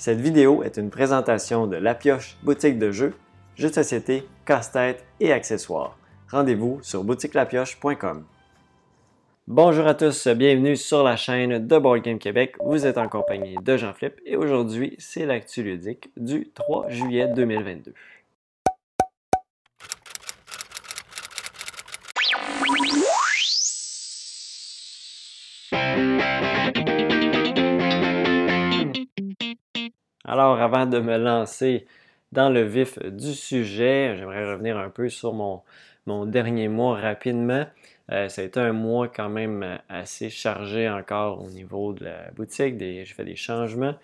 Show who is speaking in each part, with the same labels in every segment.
Speaker 1: Cette vidéo est une présentation de La Pioche boutique de jeux, jeux de société, casse-tête et accessoires. Rendez-vous sur boutiquelapioche.com. Bonjour à tous, bienvenue sur la chaîne de Board Game Québec. Vous êtes en compagnie de Jean-Philippe et aujourd'hui, c'est l'actu ludique du 3 juillet 2022. Alors, avant de me lancer dans le vif du sujet, j'aimerais revenir un peu sur mon, dernier mois rapidement. Euh, ça a été un mois quand même assez chargé encore au niveau de la boutique. J'ai fait des changements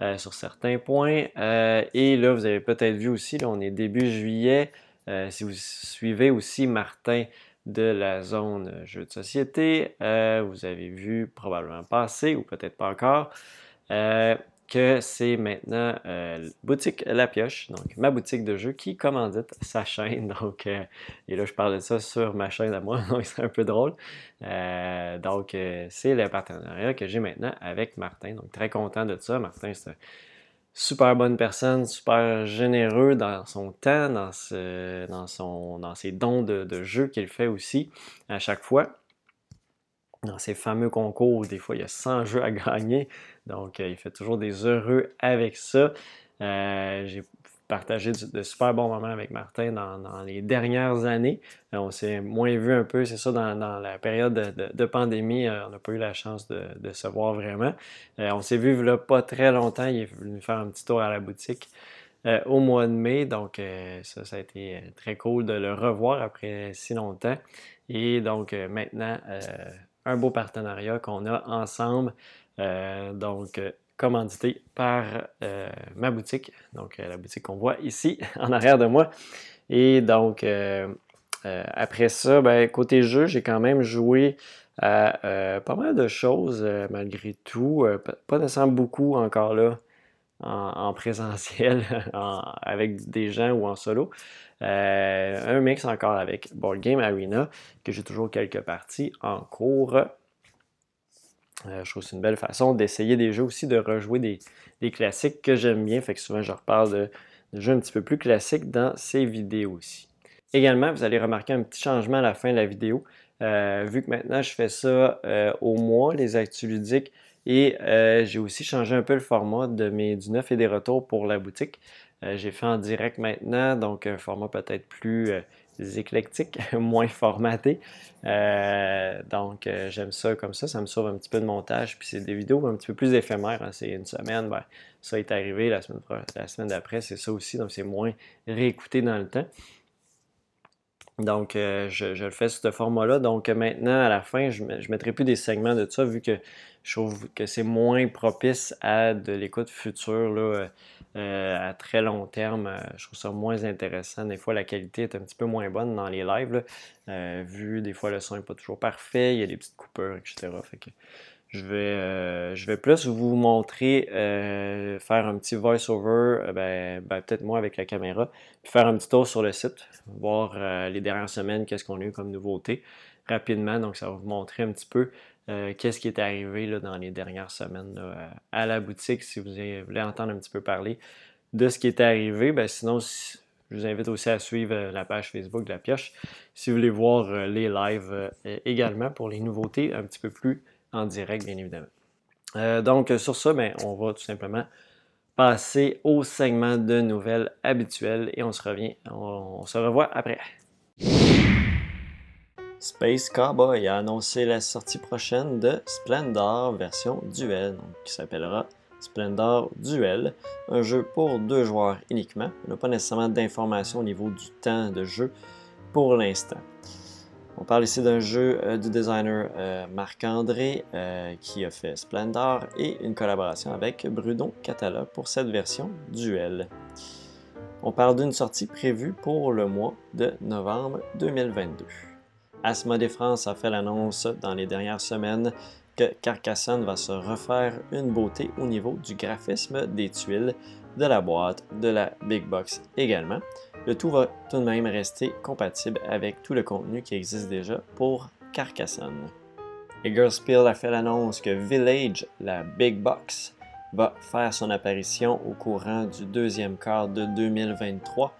Speaker 1: euh, sur certains points. Euh, et là, vous avez peut-être vu aussi, là, on est début juillet. si vous suivez aussi Martin de la zone jeux de société, vous avez vu probablement passer ou peut-être pas encore que c'est maintenant euh, Boutique La Pioche, donc ma boutique de jeux qui commandite sa chaîne. Donc, euh, et là, je parle de ça sur ma chaîne à moi, donc c'est un peu drôle. Euh, donc, c'est le partenariat que j'ai maintenant avec Martin. Donc, très content de ça. Martin, c'est une super bonne personne, super généreux dans son temps, dans, ses dons de, de jeux qu'il fait aussi à chaque fois dans ces fameux concours des fois il y a 100 jeux à gagner. Donc, euh, il fait toujours des heureux avec ça. Euh, j'ai partagé de super bons moments avec Martin dans, les dernières années. Euh, on s'est moins vu un peu, c'est ça, dans, la période de, pandémie, on n'a pas eu la chance de, se voir vraiment. on s'est vu là pas très longtemps, il est venu faire un petit tour à la boutique. au mois de mai. Donc, ça, ça a été très cool de le revoir après si longtemps. Et donc, maintenant, un beau partenariat qu'on a ensemble. Euh, donc, euh, commandité par euh, ma boutique, donc la boutique qu'on voit ici en arrière de moi. Et donc, après ça, ben, côté jeu, j'ai quand même joué à pas mal de choses malgré tout. pas nécessairement beaucoup encore là en, présentiel avec des gens ou en solo. un mix encore avec Board Game Arena, que j'ai toujours quelques parties en cours. Euh, je trouve que c'est une belle façon d'essayer des jeux aussi, de rejouer des, classiques que j'aime bien. Fait que souvent, je reparle de, jeux un petit peu plus classiques dans ces vidéos aussi. Également, vous allez remarquer un petit changement à la fin de la vidéo. Euh, vu que maintenant, je fais ça euh, au mois, les actus ludiques, et j'ai aussi changé un peu le format de mes, du neuf et des retours pour la boutique. j'ai fait en direct maintenant, donc un format peut-être plus éclectiques, moins formatés. Euh, donc, euh, j'aime ça comme ça. Ça me sauve un petit peu de montage. Puis, c'est des vidéos un petit peu plus éphémères. Hein. C'est une semaine, ben, ça est arrivé. La semaine, la semaine d'après, c'est ça aussi. Donc, c'est moins réécouté dans le temps. Donc, euh, je, le fais sous ce format-là. Donc, maintenant, à la fin, je ne mettrai plus des segments de ça, vu que je trouve que c'est moins propice à de l'écoute future. Là, euh, à très long terme, euh, je trouve ça moins intéressant. Des fois, la qualité est un petit peu moins bonne dans les lives. Euh, vu des fois le son n'est pas toujours parfait, il y a des petites coupures, etc. je vais, je vais plus vous montrer, faire un petit voice-over, ben, ben, peut-être moi avec la caméra, puis faire un petit tour sur le site, voir les dernières semaines, qu'est-ce qu'on a eu comme nouveauté rapidement. Donc, ça va vous montrer un petit peu euh, qu'est-ce qui est arrivé là, dans les dernières semaines à la boutique, si vous voulez entendre un petit peu parler de ce qui est arrivé? Ben, sinon, je vous invite aussi à suivre euh, la page Facebook de la pioche si vous voulez voir euh, les lives également pour les nouveautés un petit peu plus en direct, bien évidemment. donc, sur ça, ben, on va tout simplement passer au segment de nouvelles habituelles et on se revient, on se revoit après. Space Cowboy a annoncé la sortie prochaine de Splendor version duel, qui s'appellera Splendor Duel, un jeu pour deux joueurs uniquement. On n'a pas nécessairement d'informations au niveau du temps de jeu pour l'instant. On parle ici d'un jeu euh, du designer euh, Marc-André euh, qui a fait Splendor et une collaboration avec Bruno Catala pour cette version duel. On parle d'une sortie prévue pour le mois de novembre 2022. Asmodée France a fait l'annonce dans les dernières semaines que Carcassonne va se refaire une beauté au niveau du graphisme des tuiles, de la boîte, de la big box également. Le tout va tout de même rester compatible avec tout le contenu qui existe déjà pour Carcassonne. Spiel a fait l'annonce que Village, la big box, va faire son apparition au courant du deuxième quart de 2023.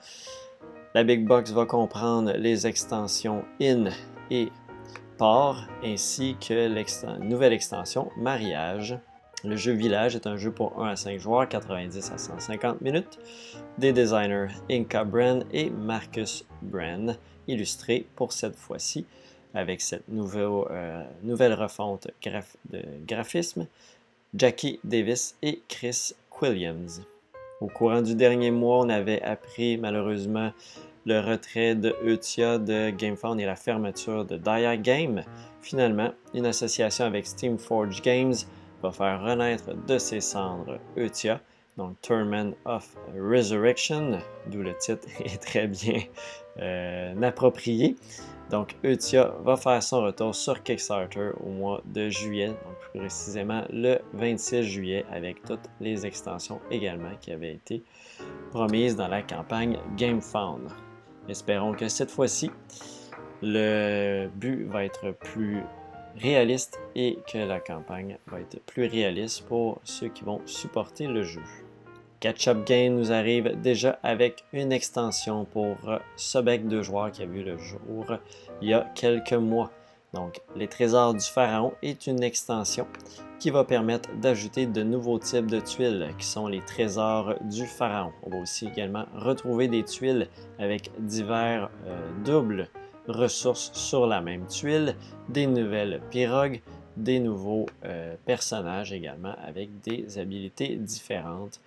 Speaker 1: La Big Box va comprendre les extensions In et Port ainsi que la nouvelle extension Mariage. Le jeu Village est un jeu pour 1 à 5 joueurs, 90 à 150 minutes, des designers Inca Brand et Marcus Brand, illustrés pour cette fois-ci avec cette nouvelle, euh, nouvelle refonte de graphisme, Jackie Davis et Chris Williams. Au courant du dernier mois, on avait appris malheureusement le retrait de Eutia de GameFound et la fermeture de Dia Game. Finalement, une association avec Steamforge Games va faire renaître de ses cendres Eutia, donc Tournament of Resurrection, d'où le titre est très bien euh, approprié. Donc, Eutia va faire son retour sur Kickstarter au mois de juillet, donc plus précisément le 26 juillet, avec toutes les extensions également qui avaient été promises dans la campagne GameFound. Espérons que cette fois-ci, le but va être plus réaliste et que la campagne va être plus réaliste pour ceux qui vont supporter le jeu. Catch-up Game nous arrive déjà avec une extension pour Sobek de joueurs qui a vu le jour il y a quelques mois. Donc, les trésors du pharaon est une extension qui va permettre d'ajouter de nouveaux types de tuiles qui sont les trésors du pharaon. On va aussi également retrouver des tuiles avec divers euh, doubles ressources sur la même tuile, des nouvelles pirogues, des nouveaux euh, personnages également avec des habilités différentes.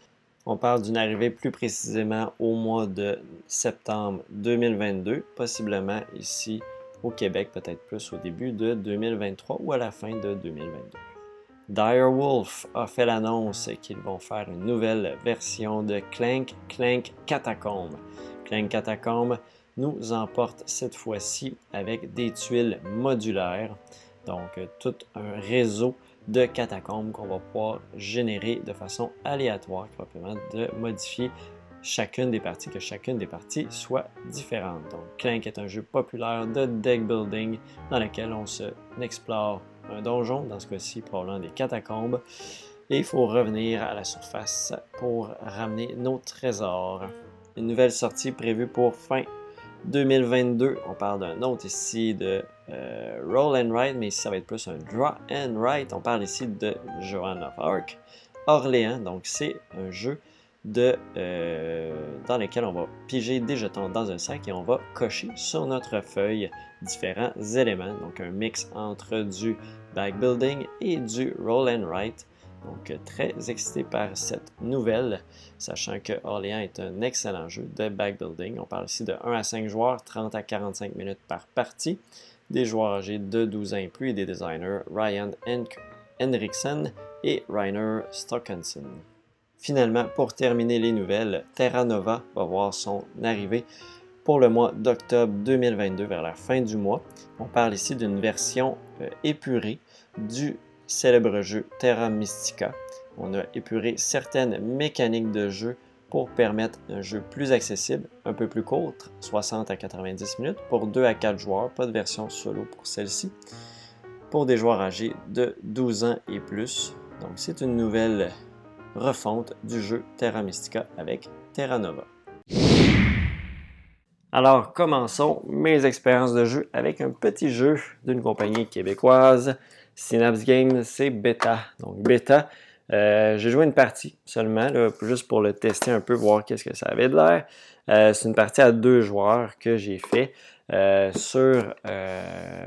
Speaker 1: On parle d'une arrivée plus précisément au mois de septembre 2022, possiblement ici au Québec, peut-être plus au début de 2023 ou à la fin de 2022. Direwolf a fait l'annonce qu'ils vont faire une nouvelle version de Clank Clank Catacomb. Clank Catacomb nous emporte cette fois-ci avec des tuiles modulaires, donc tout un réseau de catacombes qu'on va pouvoir générer de façon aléatoire, qui va permettre de modifier chacune des parties, que chacune des parties soit différente. Donc Clank est un jeu populaire de deck building dans lequel on se explore un donjon, dans ce cas-ci probablement des catacombes, et il faut revenir à la surface pour ramener nos trésors. Une nouvelle sortie prévue pour fin 2022. On parle d'un autre ici de euh, Roll and Write, mais ici ça va être plus un Draw and Write. On parle ici de Joan of Arc. Orléans, donc c'est un jeu de, euh, dans lequel on va piger des jetons dans un sac et on va cocher sur notre feuille différents éléments. Donc un mix entre du backbuilding et du roll and write. Donc très excité par cette nouvelle, sachant que Orléans est un excellent jeu de backbuilding. On parle ici de 1 à 5 joueurs, 30 à 45 minutes par partie. Des joueurs âgés de 12 ans et plus et des designers Ryan Henriksen et Rainer Stockensen. Finalement, pour terminer les nouvelles, Terra Nova va voir son arrivée pour le mois d'octobre 2022, vers la fin du mois. On parle ici d'une version euh, épurée du célèbre jeu Terra Mystica. On a épuré certaines mécaniques de jeu pour permettre un jeu plus accessible, un peu plus court, 60 à 90 minutes, pour 2 à 4 joueurs, pas de version solo pour celle-ci, pour des joueurs âgés de 12 ans et plus. Donc c'est une nouvelle refonte du jeu Terra Mystica avec Terra Nova. Alors, commençons mes expériences de jeu avec un petit jeu d'une compagnie québécoise, Synapse Games, c'est Beta. Donc, Beta, euh, j'ai joué une partie seulement, juste pour le tester un peu, voir qu'est-ce que ça avait de l'air. Euh, c'est une partie à deux joueurs que j'ai fait euh, sur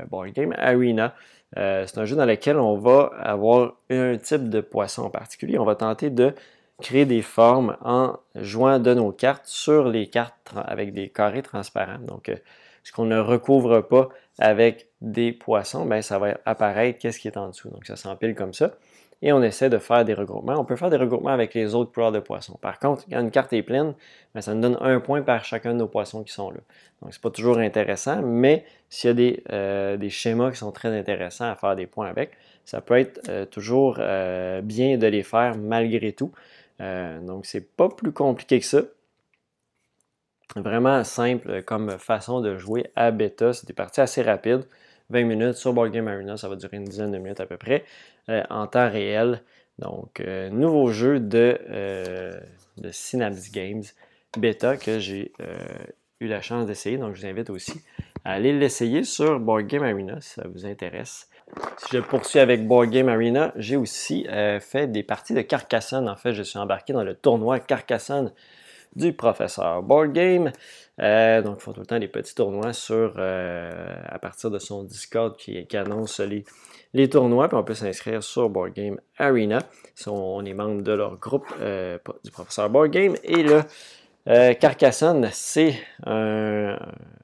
Speaker 1: Board Game Arena. C'est un jeu dans lequel on va avoir un type de poisson en particulier. On va tenter de créer des formes en jouant de nos cartes sur les cartes avec des carrés transparents. Donc, ce qu'on ne recouvre pas avec des poissons, ben, ça va apparaître qu'est-ce qui est en dessous. Donc, ça s'empile comme ça et on essaie de faire des regroupements. On peut faire des regroupements avec les autres couleurs de poissons. Par contre, quand une carte est pleine, ben, ça nous donne un point par chacun de nos poissons qui sont là. Donc, ce n'est pas toujours intéressant, mais s'il y a des, euh, des, schémas qui sont très intéressants à faire des points avec, ça peut être euh, toujours euh, bien de les faire malgré tout. donc, c'est pas plus compliqué que ça. Vraiment simple comme façon de jouer à bêta. C'est des parties assez rapides. 20 minutes sur Board Game Arena, ça va durer une dizaine de minutes à peu près. Euh, en temps réel. Donc, nouveau jeu de, de Synapse Games bêta que j'ai eu la chance d'essayer. Donc, je vous invite aussi à aller l'essayer sur Board Game Arena si ça vous intéresse. Si je poursuis avec Board Game Arena, j'ai aussi euh, fait des parties de Carcassonne. En fait, je suis embarqué dans le tournoi Carcassonne du professeur Board Game. Euh, donc, ils font tout le temps des petits tournois sur, euh, à partir de son Discord qui, annonce les, les tournois. Puis on peut s'inscrire sur Board Game Arena. Si on, est membre de leur groupe du professeur Board Game. Et là, Carcassonne, c'est un,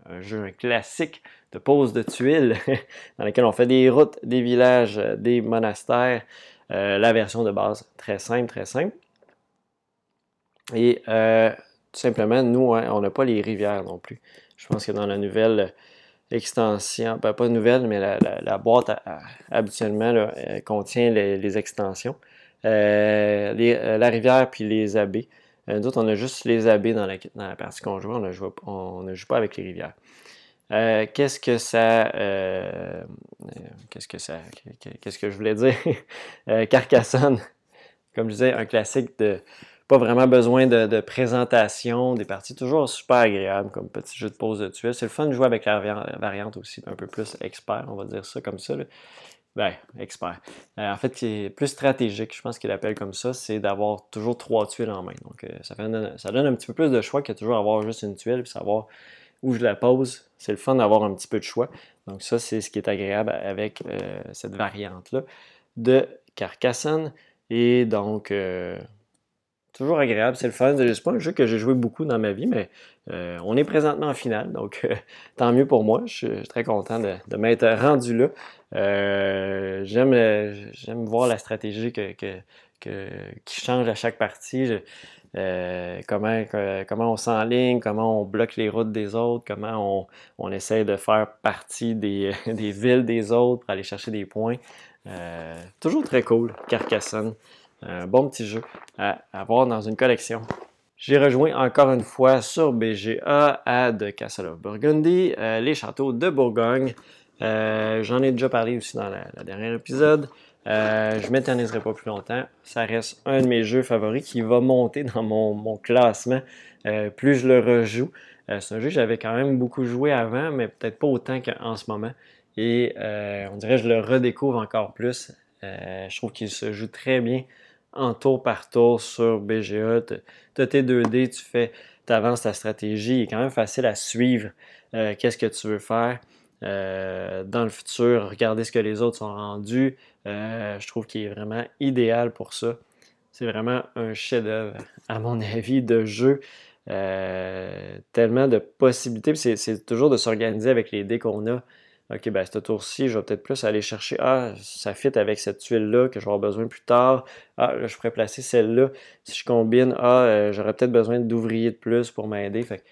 Speaker 1: un, jeu classique de pose de tuiles dans lequel on fait des routes, des villages, euh, des monastères. Euh, la version de base, très simple, très simple. Et euh, tout simplement, nous, hein, on n'a pas les rivières non plus. Je pense que dans la nouvelle extension, ben, pas nouvelle, mais la, boîte habituellement contient les, extensions. la rivière puis les abbés. nous autres, on a juste les abbés dans la, partie qu'on joue. On ne joue pas avec les rivières. Euh, qu'est-ce que ça. Euh, qu'est-ce que ça. Qu'est-ce que je voulais dire? Euh, Carcassonne, comme je disais, un classique de. Pas vraiment besoin de, présentation, des parties toujours super agréables comme petit jeu de pause de tuiles. C'est le fun de jouer avec la variante aussi, un peu plus expert, on va dire ça comme ça. Ben, expert. en fait, qui est plus stratégique, je pense qu'il appelle comme ça, c'est d'avoir toujours trois tuiles en main. Donc, ça, fait, ça donne un petit peu plus de choix que toujours avoir juste une tuile, puis savoir où je la pose. C'est le fun d'avoir un petit peu de choix. Donc ça, c'est ce qui est agréable avec euh, cette variante-là de Carcassonne. Et donc, euh, toujours agréable, c'est le fun. C'est pas un jeu que j'ai joué beaucoup dans ma vie, mais euh, on est présentement en finale, donc tant mieux pour moi. Je suis très content de, m'être rendu là. J'aime voir la stratégie qui change à chaque partie. Euh, comment, comment on s'enligne, comment on bloque les routes des autres, comment on, on essaie de faire partie des, des, villes des autres pour aller chercher des points. Euh, toujours très cool, Carcassonne. Un bon petit jeu à avoir dans une collection. J'ai rejoint encore une fois sur BGA à The Castle of Burgundy, euh, les châteaux de Bourgogne. J'en ai déjà parlé aussi dans le dernier épisode. Euh, je ne m'éterniserai pas plus longtemps. Ça reste un de mes jeux favoris qui va monter dans mon, classement euh, plus je le rejoue. Euh, c'est un jeu que j'avais quand même beaucoup joué avant, mais peut-être pas autant qu'en ce moment. Et on dirait que je le redécouvre encore plus. je trouve qu'il se joue très bien en tour par tour sur BGA. Tu as tes 2D, tu fais, avances ta stratégie. Il est quand même facile à suivre qu'est-ce que tu veux faire. dans le futur, regarder ce que les autres sont rendus, euh, je trouve qu'il est vraiment idéal pour ça. C'est vraiment un chef-d'œuvre, à mon avis, de jeu. Euh, tellement de possibilités. C'est toujours de s'organiser avec les dés qu'on a. OK, ben, ce tour-ci, je vais peut-être plus aller chercher. Ah, ça fit avec cette tuile-là que je vais avoir besoin plus tard. Ah, là, je pourrais placer celle-là. Si je combine, ah, euh, j'aurais peut-être besoin d'ouvriers de plus pour m'aider. Fait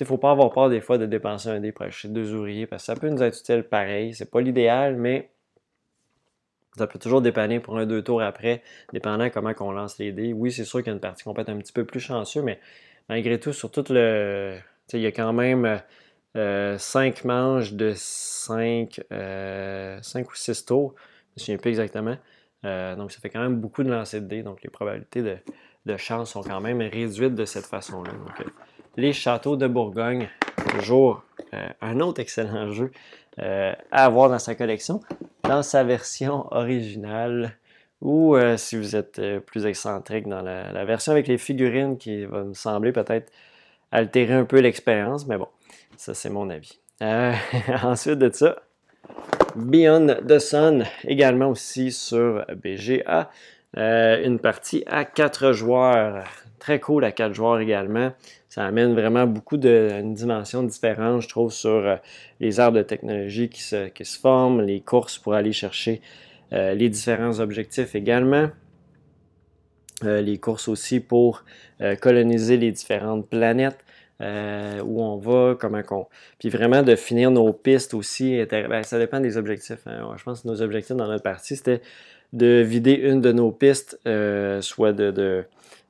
Speaker 1: il ne faut pas avoir peur des fois de dépenser un dé pour acheter deux ouvriers parce que ça peut nous être utile pareil. C'est pas l'idéal, mais ça peut toujours dépanner pour un, deux tours après, dépendant comment on lance les dés. Oui, c'est sûr qu'il y a une partie qu'on peut être un petit peu plus chanceux, mais malgré tout, sur tout le. Il y a quand même euh, 5 manches de 5, euh, ou 6 tours. Je ne me souviens plus exactement. Euh, donc, ça fait quand même beaucoup de lancer de dés. Donc, les probabilités de, chance sont quand même réduites de cette façon-là. Euh, les châteaux de Bourgogne, toujours un autre excellent jeu à avoir dans sa collection dans sa version originale ou euh, si vous êtes euh, plus excentrique dans la, version avec les figurines qui va me sembler peut-être altérer un peu l'expérience, mais bon, ça c'est mon avis. Euh, ensuite de ça, Beyond the Sun, également aussi sur BGA, une partie à 4 joueurs, très cool à 4 joueurs également. Ça amène vraiment beaucoup de une dimension différente, je trouve, sur euh, les arbres de technologie qui se, forment, les courses pour aller chercher euh, les différents objectifs également. Euh, les courses aussi pour coloniser les différentes planètes. Où on va, comment qu'on. Puis vraiment de finir nos pistes aussi. Ben, ça dépend des objectifs. Hein. Je pense que nos objectifs dans notre partie, c'était de vider une de nos pistes, soit de,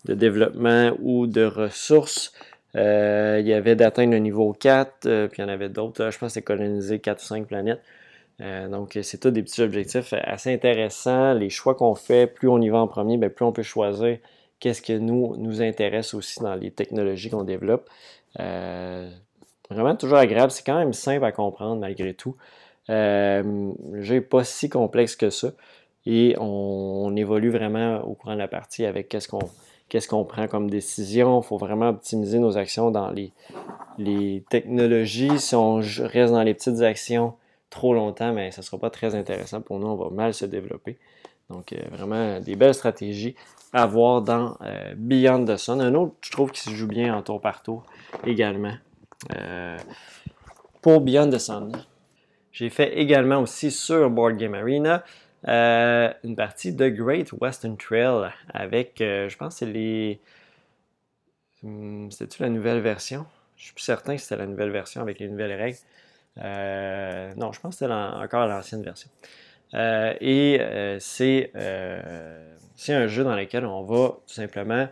Speaker 1: développement ou de ressources. Euh, il y avait d'atteindre le niveau 4, euh, puis il y en avait d'autres. Je pense que c'est coloniser 4 ou 5 planètes. donc, c'est tous des petits objectifs assez intéressants. Les choix qu'on fait, plus on y va en premier, bien, plus on peut choisir qu'est-ce que nous nous intéresse aussi dans les technologies qu'on développe. Vraiment toujours agréable. C'est quand même simple à comprendre malgré tout. Euh, n'est pas si complexe que ça. Et on, évolue vraiment au courant de la partie avec qu'est-ce qu'on prend comme décision. Il faut vraiment optimiser nos actions dans les, les technologies. Si on reste dans les petites actions trop longtemps, ça ne sera pas très intéressant pour nous. On va mal se développer. Donc, euh, vraiment des belles stratégies à voir dans euh, Beyond the Sun. Un autre, je trouve, qui se joue bien en tour par tour également. pour Beyond the Sun. J'ai fait également aussi sur Board Game Arena euh, une partie de Great Western Trail avec, euh, je pense c'est les... Hmm, c'était-tu la nouvelle version? Je suis plus certain que c'était la nouvelle version avec les nouvelles règles. Euh, non, je pense que c'était encore l'ancienne version. Et c'est un jeu dans lequel on va tout simplement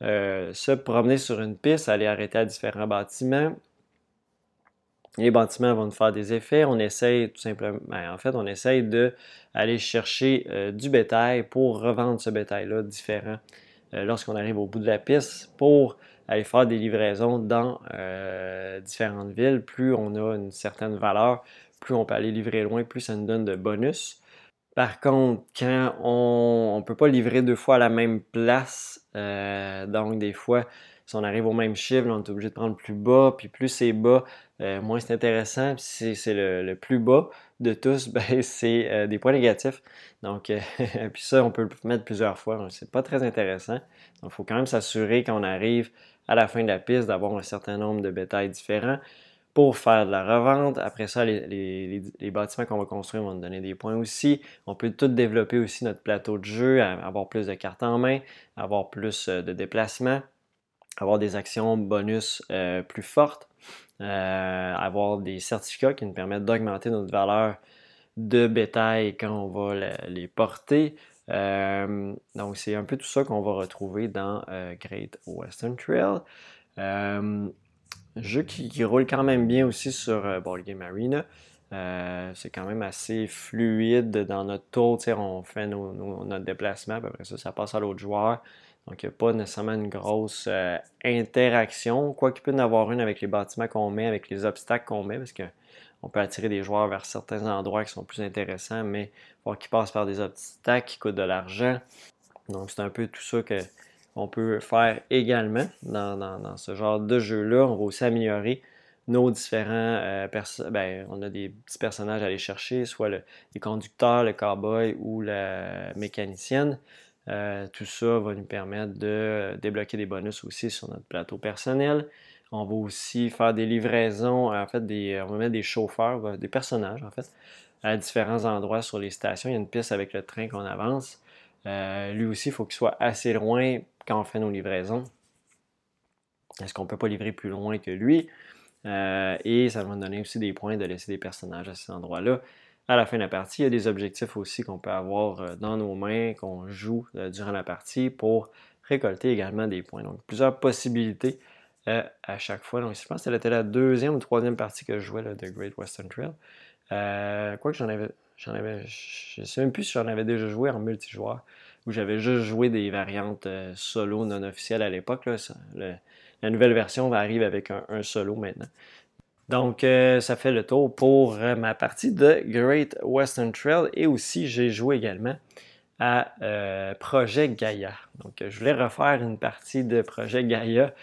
Speaker 1: se promener sur une piste, aller arrêter à différents bâtiments, les bâtiments vont nous faire des effets. On essaye tout simplement, ben, en fait, on essaye d'aller chercher euh, du bétail pour revendre ce bétail-là différent euh, lorsqu'on arrive au bout de la piste pour aller faire des livraisons dans euh, différentes villes. Plus on a une certaine valeur, plus on peut aller livrer loin, plus ça nous donne de bonus. Par contre, quand on ne peut pas livrer deux fois à la même place, donc des fois, si on arrive au même chiffre, on est obligé de prendre plus bas, puis plus c'est bas, euh, moins c'est intéressant. Si c'est le, plus bas de tous, ben, c'est euh, des points négatifs. Donc, euh, puis ça, on peut le mettre plusieurs fois. C'est pas très intéressant. Donc, il faut quand même s'assurer qu'on arrive à la fin de la piste d'avoir un certain nombre de bétails différents pour faire de la revente. Après ça, les, bâtiments qu'on va construire vont nous donner des points aussi. On peut tout développer aussi notre plateau de jeu, avoir plus de cartes en main, avoir plus de déplacements avoir des actions bonus euh, plus fortes, euh, avoir des certificats qui nous permettent d'augmenter notre valeur de bétail quand on va les porter. Euh, donc, c'est un peu tout ça qu'on va retrouver dans Great Western Trail. Jeu qui, roule quand même bien aussi sur Board Game Arena. c'est quand même assez fluide dans notre tour. On fait notre déplacement, après ça, ça passe à l'autre joueur. Donc, il n'y a pas nécessairement une grosse euh, interaction, quoi qu'il peut en avoir une avec les bâtiments qu'on met, avec les obstacles qu'on met, parce qu'on peut attirer des joueurs vers certains endroits qui sont plus intéressants, mais il faut qu'ils passent par des obstacles qui coûtent de l'argent. Donc, c'est un peu tout ça qu'on peut faire également dans, ce genre de jeu-là. On va aussi améliorer nos différents euh, ben, on a des petits personnages à aller chercher, soit le, les conducteurs, le cowboy ou la mécanicienne. Euh, tout ça va nous permettre de débloquer des bonus aussi sur notre plateau personnel. On va aussi faire des livraisons, en fait, on va mettre des chauffeurs, euh, des personnages en fait, à différents endroits sur les stations. Il y a une piste avec le train qu'on avance. Euh, lui aussi, il faut qu'il soit assez loin quand on fait nos livraisons? Est-ce qu'on ne peut pas livrer plus loin que lui? et ça va nous donner aussi des points de laisser des personnages à ces endroits-là à la fin de la partie. Il y a des objectifs aussi qu'on peut avoir euh, dans nos mains, qu'on joue euh, durant la partie pour récolter également des points. Donc, plusieurs possibilités euh, à chaque fois. Donc, je pense que c'était la deuxième ou troisième partie que je jouais de Great Western Trail. Euh, quoi que j'en avais, j'en avais, je ne sais même plus si j'en avais déjà joué en multijoueur ou j'avais juste joué des variantes solo non officielles à l'époque. la nouvelle version va arriver avec un solo maintenant. Donc, euh, ça fait le tour pour euh, ma partie de Great Western Trail et aussi j'ai joué également à euh, Projet Gaia. Donc, je voulais refaire une partie de Projet Gaia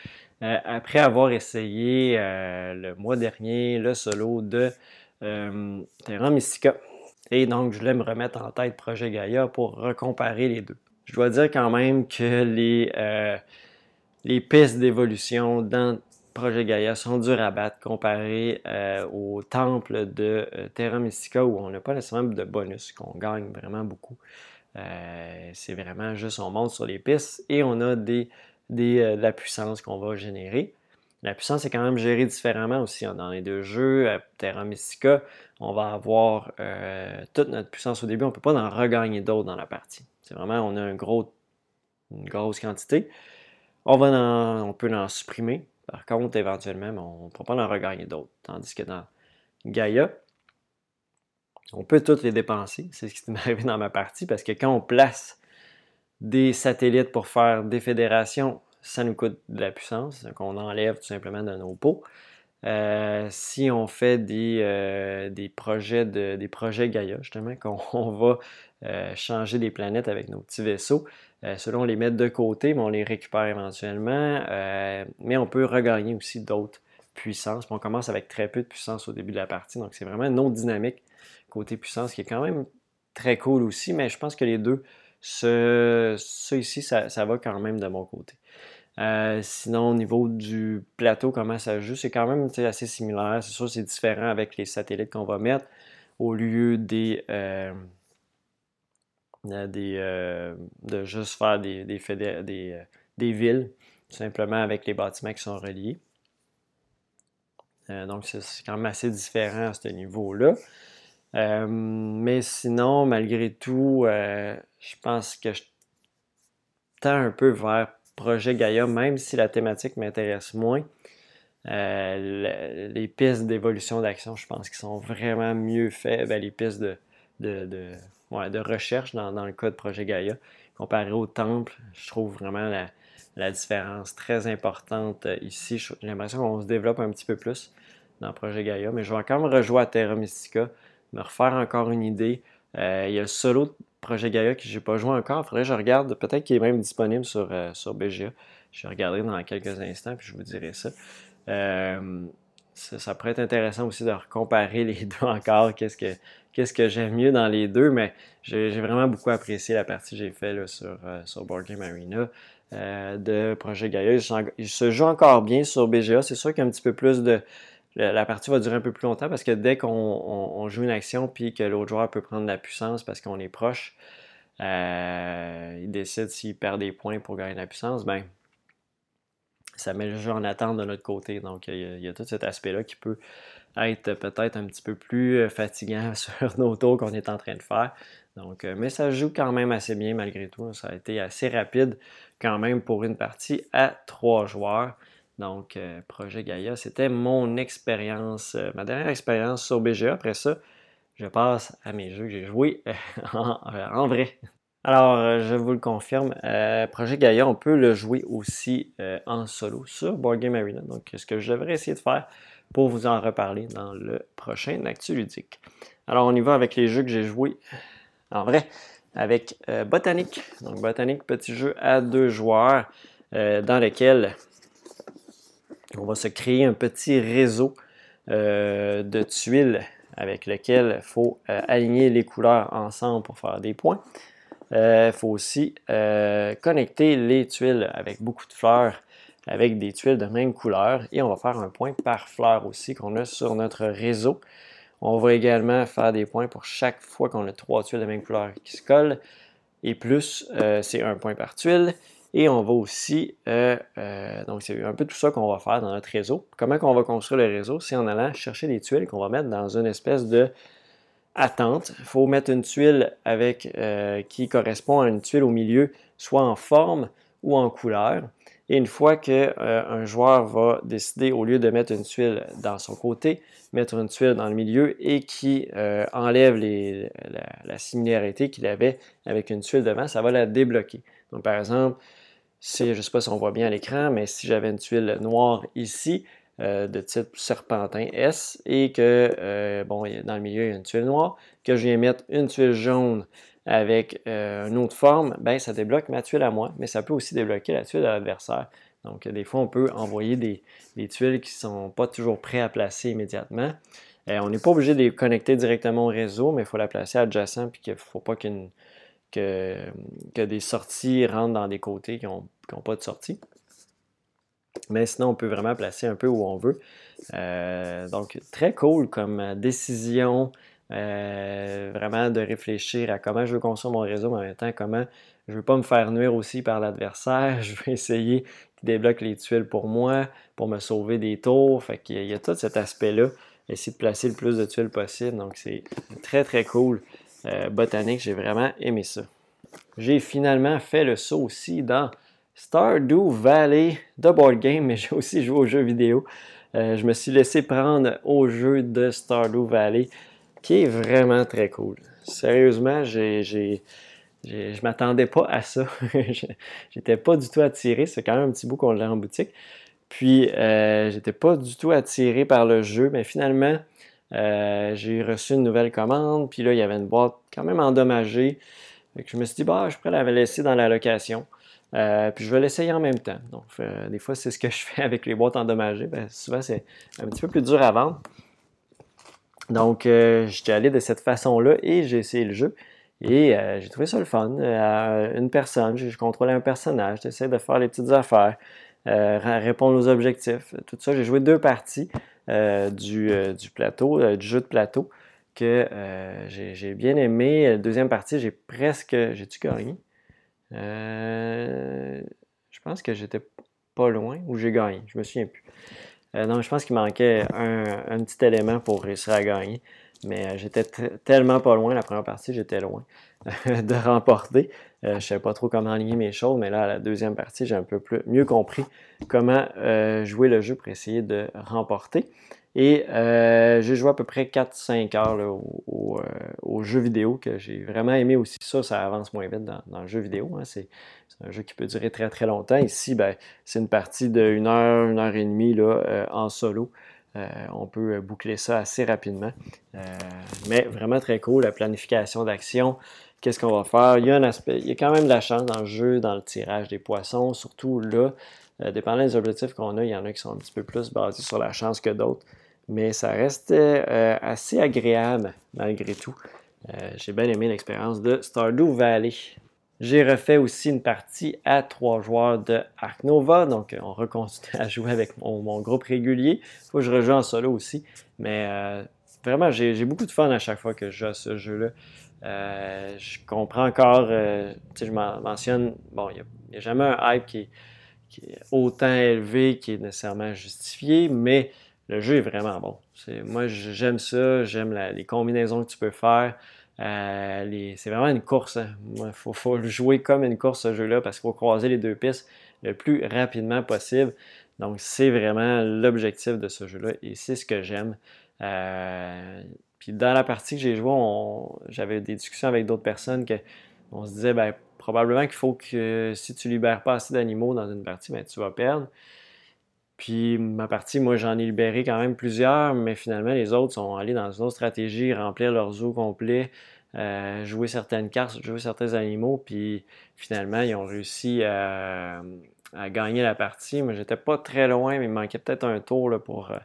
Speaker 1: après avoir essayé le mois dernier le solo de Terra Mystica. Et donc, je voulais me remettre en tête Projet Gaia pour recomparer les deux. Je dois dire quand même que les, les pistes d'évolution dans Projet Gaia sont durs à battre comparé euh, au temple de euh, Terra Mystica où on n'a pas nécessairement de bonus, qu'on gagne vraiment beaucoup. Euh, c'est vraiment juste on monte sur les pistes et on a des, de la puissance qu'on va générer. La puissance est quand même gérée différemment aussi hein. dans les deux jeux. Terra Mystica, on va avoir toute notre puissance au début. On ne peut pas en regagner d'autres dans la partie. C'est vraiment, on a une grosse quantité. On, peut en supprimer. Par contre, éventuellement, on ne pourra pas en regagner d'autres. Tandis que dans Gaia, On peut toutes les dépenser, c'est ce qui m'est arrivé dans ma partie, parce que quand on place des satellites pour faire des fédérations, ça nous coûte de la puissance, donc on enlève tout simplement de nos pots. Euh, si on fait des, euh, des projets de, des projets justement, qu'on va euh, changer des planètes avec nos petits vaisseaux, selon les mettre de côté, mais on les récupère éventuellement, mais on peut regagner aussi d'autres puissances. on commence avec très peu de puissance au début de la partie, donc c'est vraiment une autre dynamique côté puissance qui est quand même très cool aussi, mais je pense que les deux, ce, ici, ça, ça va quand même de mon côté. Euh, sinon, au niveau du plateau, comment ça joue, c'est quand même assez similaire. C'est sûr, c'est différent avec les satellites qu'on va mettre au lieu des, euh, euh, de juste faire des, des, villes, simplement avec les bâtiments qui sont reliés. donc, c'est quand même assez différent à ce niveau-là. mais sinon, malgré tout, je pense que je tends un peu vers projet Gaïa, même si la thématique m'intéresse moins. Euh, les pistes d'évolution d'action, je pense qu'ils sont vraiment mieux faites. Ben, les pistes de, de, de, recherche dans, le cas de Projet Gaïa, comparé au temple, je trouve vraiment la, différence très importante euh, ici. J'ai l'impression qu'on se développe un petit peu plus dans Projet Gaïa, mais je vais quand même rejouer à Terra Mystica, me refaire encore une idée. Euh, il y a le solo projet Gaia que j'ai pas joué encore. Faudrait que je regarde. Peut-être qu'il est même disponible sur, euh, sur BGA. Je vais regarder dans quelques instants puis je vous dirai ça. Euh, ça, pourrait être intéressant aussi de comparer les deux encore. Qu'est-ce que, qu'est-ce que j'aime mieux dans les deux, mais j'ai, vraiment beaucoup apprécié la partie que j'ai faite sur, euh, sur Board Game Arena de Projet Gaia. Il, se joue encore bien sur BGA. C'est sûr qu'il y a un petit peu plus de, la partie va durer un peu plus longtemps parce que dès qu'on joue une action puis que l'autre joueur peut prendre de la puissance parce qu'on est proche, euh, il décide s'il perd des points pour gagner de la puissance, ben ça met le jeu en attente de notre côté. Donc il y a, tout cet aspect-là qui peut être peut-être un petit peu plus euh, fatigant sur nos tours qu'on est en train de faire. Donc, euh, mais ça joue quand même assez bien malgré tout. Ça a été assez rapide quand même pour une partie à trois joueurs. Donc, euh, Projet Gaïa, c'était mon expérience, euh, ma dernière expérience sur BGA. Après ça, je passe à mes jeux que j'ai joués euh, en, vrai. Alors, je vous le confirme, Projet Gaïa, on peut le jouer aussi en solo sur Board Game Arena. Donc, ce que je devrais essayer de faire pour vous en reparler dans le prochain Actu Ludique. Alors, on y va avec les jeux que j'ai joués en vrai avec Botanique. Donc, Botanique, petit jeu à deux joueurs dans lequel on va se créer un petit réseau euh, de tuiles avec lequel il faut euh, aligner les couleurs ensemble pour faire des points. Il euh, faut aussi connecter les tuiles avec beaucoup de fleurs, avec des tuiles de même couleur. Et on va faire un point par fleur aussi qu'on a sur notre réseau. On va également faire des points pour chaque fois qu'on a trois tuiles de même couleur qui se collent. Et plus, c'est un point par tuile. Et on va aussi, euh, euh, donc c'est un peu tout ça qu'on va faire dans notre réseau. Comment qu'on va construire le réseau? C'est en allant chercher des tuiles qu'on va mettre dans une espèce de attente. Il faut mettre une tuile avec, euh, qui correspond à une tuile au milieu, soit en forme ou en couleur. Et une fois qu'un joueur va décider, au lieu de mettre une tuile dans son côté, mettre une tuile dans le milieu et qui enlève la, la, similarité qu'il avait avec une tuile devant, ça va la débloquer. Donc, par exemple, je ne sais pas si on voit bien à l'écran, mais si j'avais une tuile noire ici, euh, de type serpentin S, et que, euh, bon, dans le milieu, il y a une tuile noire, que je viens mettre une tuile jaune avec euh, une autre forme, ben ça débloque ma tuile à moi, mais ça peut aussi débloquer la tuile de l'adversaire. Donc, des fois, on peut envoyer des, tuiles qui ne sont pas toujours prêtes à placer immédiatement. on n'est pas obligé de les connecter directement au réseau, mais il faut la placer adjacent, puis qu'il ne faut pas qu'il y que, des sorties rentrent dans des côtés qui n'ont pas de sortie. Mais sinon, on peut vraiment placer un peu où on veut. Euh, donc, très cool comme décision, euh, vraiment de réfléchir à comment je veux construire mon réseau, mais en même temps, comment je ne veux pas me faire nuire aussi par l'adversaire. Je veux essayer qu'il débloque les tuiles pour moi, pour me sauver des tours. Fait qu'il y a tout cet aspect-là. Essayer de placer le plus de tuiles possible. Donc, c'est très, très cool. Euh, botanique. J'ai vraiment aimé ça. J'ai finalement fait le saut aussi dans Stardew Valley de board game, mais j'ai aussi joué aux jeux vidéo. Euh, je me suis laissé prendre au jeu de Stardew Valley. qui est vraiment très cool. Sérieusement, j'ai, je m'attendais pas à ça. j'étais pas du tout attiré. C'est quand même un petit bout qu'on l'a en boutique. Puis, euh, j'étais pas du tout attiré par le jeu, mais finalement, euh, j'ai reçu une nouvelle commande. Puis là, il y avait une boîte quand même endommagée. je me suis dit, bah, je pourrais la laisser dans la location. Euh, puis je vais l'essayer en même temps. Donc, euh, des fois, c'est ce que je fais avec les boîtes endommagées. Ben, souvent, c'est un petit peu plus dur à vendre. Donc, j'étais allé de cette façon-là et j'ai essayé le jeu. Et j'ai trouvé ça le fun. une personne, je, contrôlais un personnage, j'essaie de faire les petites affaires, répondre aux objectifs, tout ça. J'ai joué deux parties du, du, plateau, du jeu de plateau que j'ai bien aimé. La deuxième partie, j'ai presque. J'ai-tu gagné? Euh, je pense que j'étais pas loin ou j'ai gagné. Je me souviens plus. Euh, non, je pense qu'il manquait un, petit élément pour réussir à gagner. Mais euh, j'étais tellement pas loin. La première partie, j'étais loin de remporter. je ne savais pas trop comment aligner mes choses, mais là, la deuxième partie, j'ai un peu plus, mieux compris comment jouer le jeu pour essayer de remporter. Et euh, j'ai joué à peu près 4-5 heures euh, au, jeu vidéo que j'ai vraiment aimé aussi. Ça, ça avance moins vite dans, le jeu vidéo. Hein. C'est, un jeu qui peut durer très très longtemps. Ici, ben, c'est une partie de 1 heure, 1 heure et demie là, euh, en solo. On peut boucler ça assez rapidement. mais vraiment très cool, la planification d'action. Qu'est-ce qu'on va faire? Il y a un aspect, il y a quand même de la chance dans le jeu, dans le tirage des poissons, surtout là. dépendant des objectifs qu'on a, il y en a qui sont un petit peu plus basés sur la chance que d'autres mais ça reste euh, assez agréable malgré tout. Euh, j'ai bien aimé l'expérience de Stardew Valley. J'ai refait aussi une partie à trois joueurs de Ark Nova, donc on recontinue à jouer avec mon, groupe régulier. Il faut que je rejoue en solo aussi, mais euh, vraiment j'ai beaucoup de fun à chaque fois que je joue à ce jeu-là. je comprends encore, tu sais, je mentionne, bon, il n'y a, jamais un hype qui est autant élevé, qui est nécessairement justifié, mais le jeu est vraiment bon. moi, j'aime ça, j'aime les combinaisons que tu peux faire. Euh, c'est vraiment une course. Il hein. faut, jouer comme une course ce jeu-là parce qu'il faut croiser les deux pistes le plus rapidement possible. Donc, c'est vraiment l'objectif de ce jeu-là et c'est ce que j'aime. Euh, puis dans la partie que j'ai jouée, j'avais des discussions avec d'autres personnes que on se disait ben, probablement qu'il faut que si tu libères pas assez d'animaux dans une partie, ben, tu vas perdre. Puis ma partie, moi, j'en ai libéré quand même plusieurs, mais finalement, les autres sont allés dans une autre stratégie, remplir leurs zoo complet, euh, jouer certaines cartes, jouer certains animaux, puis finalement, ils ont réussi à, gagner la partie. Moi, j'étais pas très loin, mais il manquait peut-être un tour pour euh,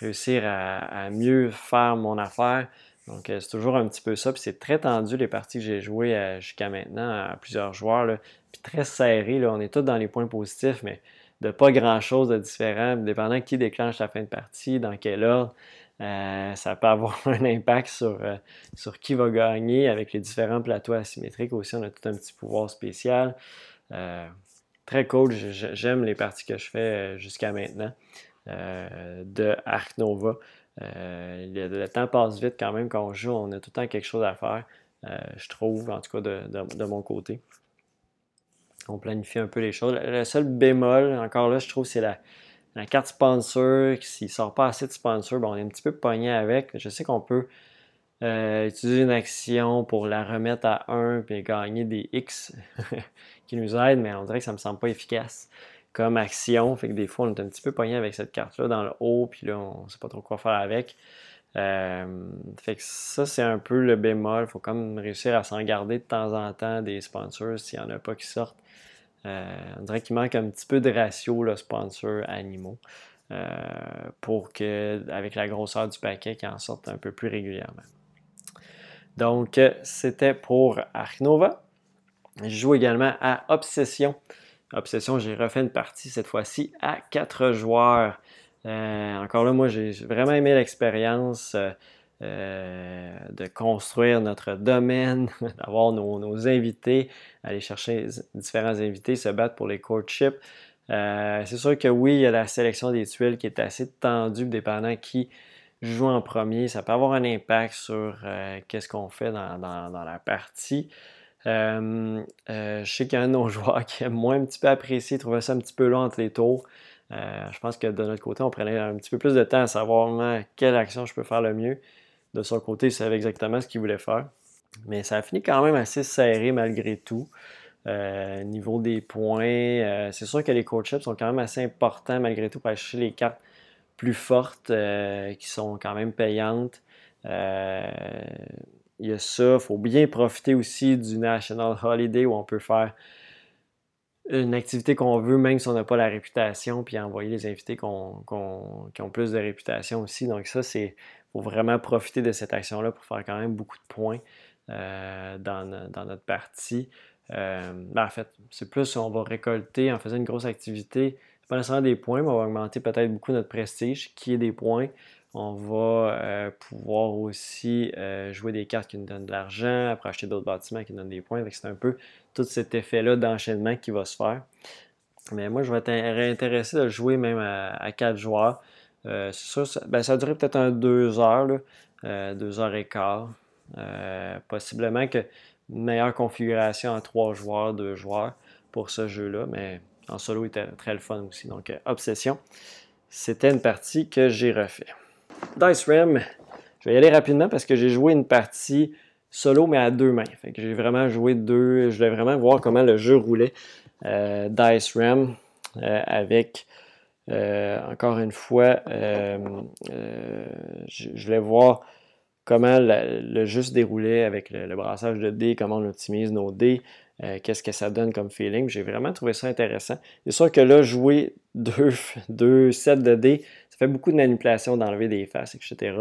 Speaker 1: réussir à, mieux faire mon affaire. Donc, euh, c'est toujours un petit peu ça. Puis c'est très tendu les parties que j'ai jouées jusqu'à maintenant à plusieurs joueurs. Puis très serré. Là. On est tous dans les points positifs, mais de pas grand-chose de différent, dépendant qui déclenche la fin de partie, dans quel ordre. Euh, ça peut avoir un impact sur, euh, sur qui va gagner avec les différents plateaux asymétriques. Aussi, on a tout un petit pouvoir spécial. Euh, très cool. J'aime les parties que je fais jusqu'à maintenant de Ark Nova. le, temps passe vite quand même quand on joue. On a tout le temps quelque chose à faire, je trouve, en tout cas de mon côté on planifie un peu les choses. Le seul bémol, encore là, je trouve, c'est la, carte sponsor. S'il ne sort pas assez de sponsor, on est un petit peu pogné avec. Je sais qu'on peut euh, utiliser une action pour la remettre à 1 et gagner des X qui nous aident, mais on dirait que ça ne me semble pas efficace comme action. Fait que des fois, on est un petit peu pogné avec cette carte-là dans le haut, puis là, on ne sait pas trop quoi faire avec. Euh, fait que ça, c'est un peu le bémol. Il faut comme réussir à s'en garder de temps en temps des sponsors s'il n'y en a pas qui sortent. Euh, on dirait qu'il manque un petit peu de ratio le sponsor animaux euh, pour que, avec la grosseur du paquet, qu'il en sorte un peu plus régulièrement. Donc, c'était pour Ark Nova. Je joue également à Obsession. Obsession, j'ai refait une partie cette fois-ci à 4 joueurs. Euh, encore là, moi, j'ai vraiment aimé l'expérience euh, euh, de construire notre domaine, d'avoir nos, invités, aller chercher différents invités, se battre pour les courtships. c'est sûr que oui, il y a la sélection des tuiles qui est assez tendue, dépendant qui joue en premier. Ça peut avoir un impact sur qu'est-ce qu'on fait dans, la partie. je sais qu'il y a un de nos joueurs qui aime moins un petit peu apprécié, trouvait ça un petit peu long entre les tours. Euh, je pense que de notre côté, on prenait un petit peu plus de temps à savoir quelle action je peux faire le mieux. de son côté, il savait exactement ce qu'il voulait faire. Mais ça a fini quand même assez serré malgré tout. Euh, niveau des points, euh, c'est sûr que les coach sont quand même assez importants malgré tout pour chercher les cartes plus fortes euh, qui sont quand même payantes. il y a ça. Il faut bien profiter aussi du National Holiday où on peut faire une activité qu'on veut, même si on n'a pas la réputation, puis envoyer les invités qui ont plus de réputation aussi. Donc ça, c'est faut vraiment profiter de cette action-là pour faire quand même beaucoup de points dans, notre partie. Euh, ben, en fait, c'est plus on va récolter en faisant une grosse activité, pas nécessairement des points, mais on va augmenter peut-être beaucoup notre prestige, qui est des points. On va euh, pouvoir aussi euh, jouer des cartes qui nous donnent de l'argent, après acheter d'autres bâtiments qui nous donnent des points. C'est un peu tout cet effet-là d'enchaînement qui va se faire. Mais moi, je vais être intéressé de jouer même à, 4 joueurs. c'est sûr, ça, ben, ça durer peut-être un 2 heures, 2 heures et quart. possiblement que meilleure configuration en trois joueurs, deux joueurs pour ce jeu-là, mais en solo, il était très le fun aussi. Donc, euh, Obsession, c'était une partie que j'ai refait. Dice Rim, je vais y aller rapidement parce que j'ai joué une partie solo, mais à deux mains. J'ai vraiment joué deux. Je voulais vraiment voir comment le jeu roulait. Euh, Dice Rim euh, avec, encore une fois, je voulais voir comment le jeu se déroulait avec le, brassage de dés, comment on optimise nos dés, euh, qu'est-ce que ça donne comme feeling. J'ai vraiment trouvé ça intéressant. C'est sûr que là, jouer deux, deux sets de dés, ça fait beaucoup de manipulation d'enlever des faces, etc.